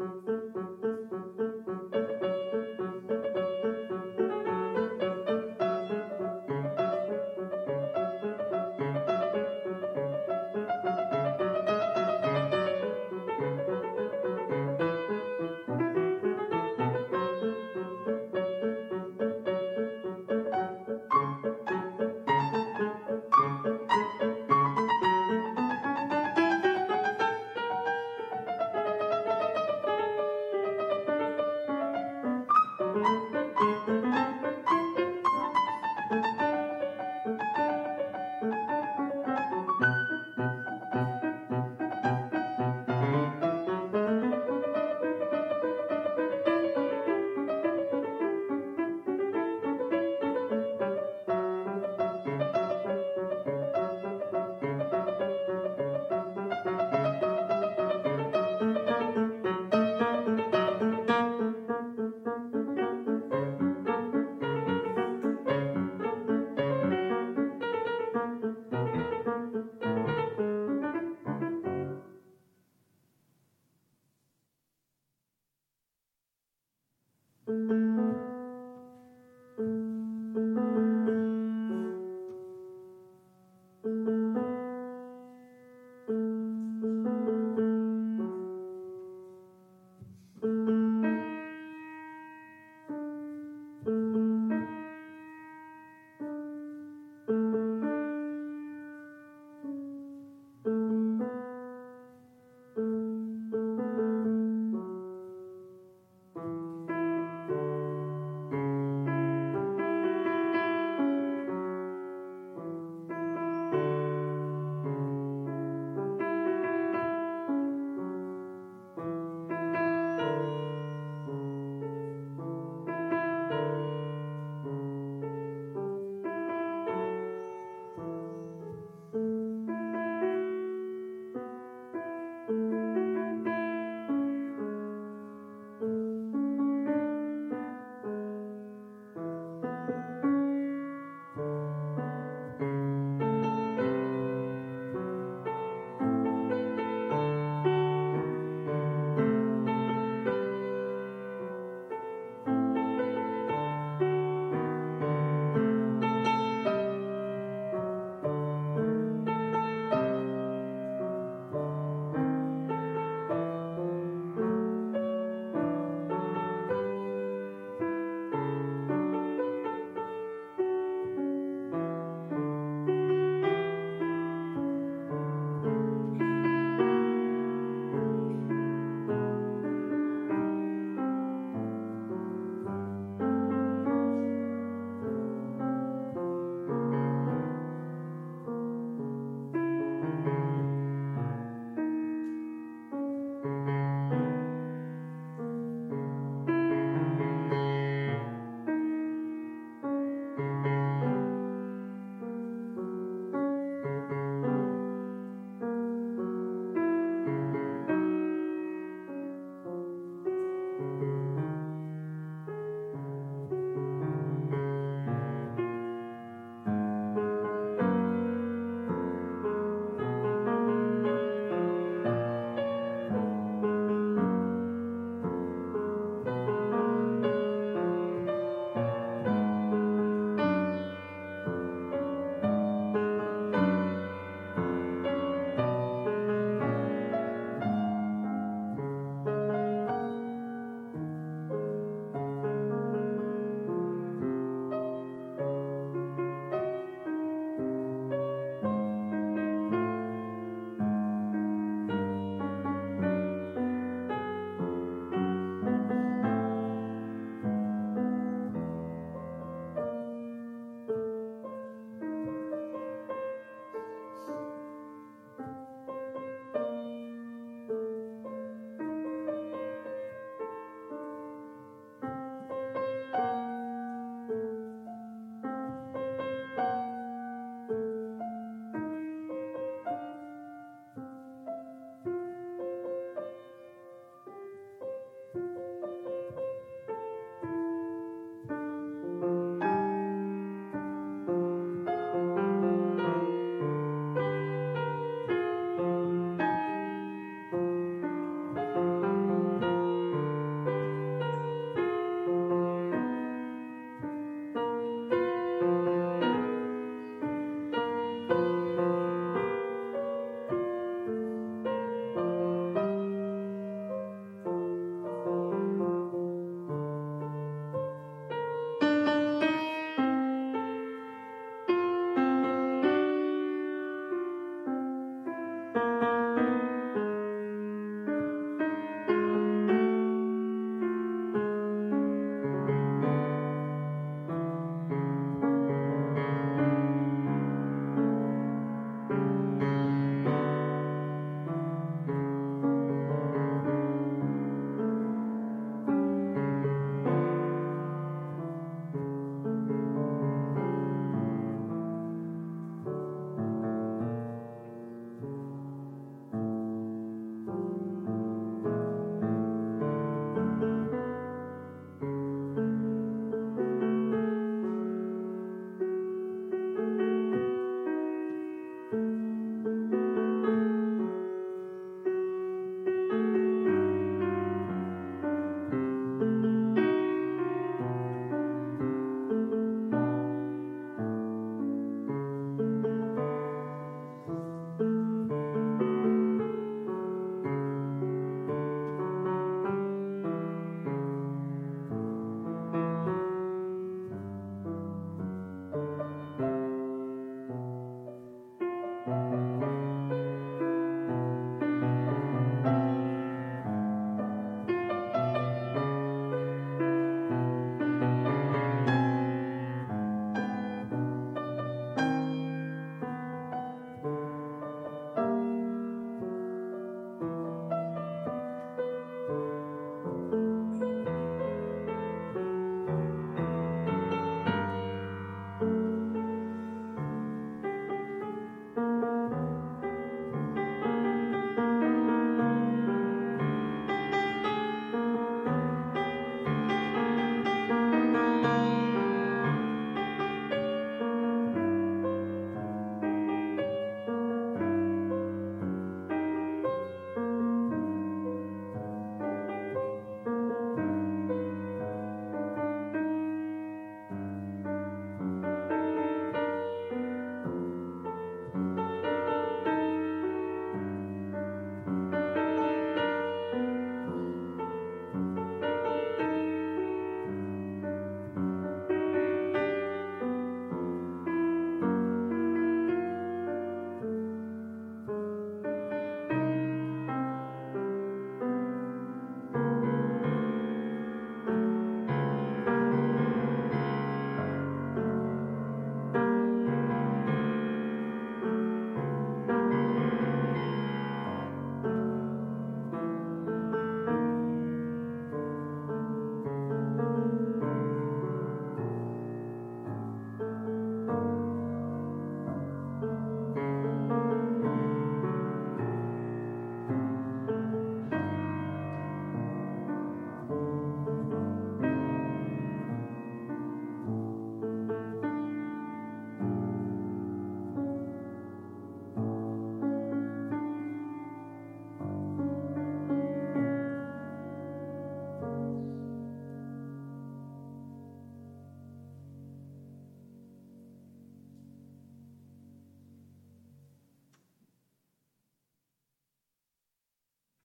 Música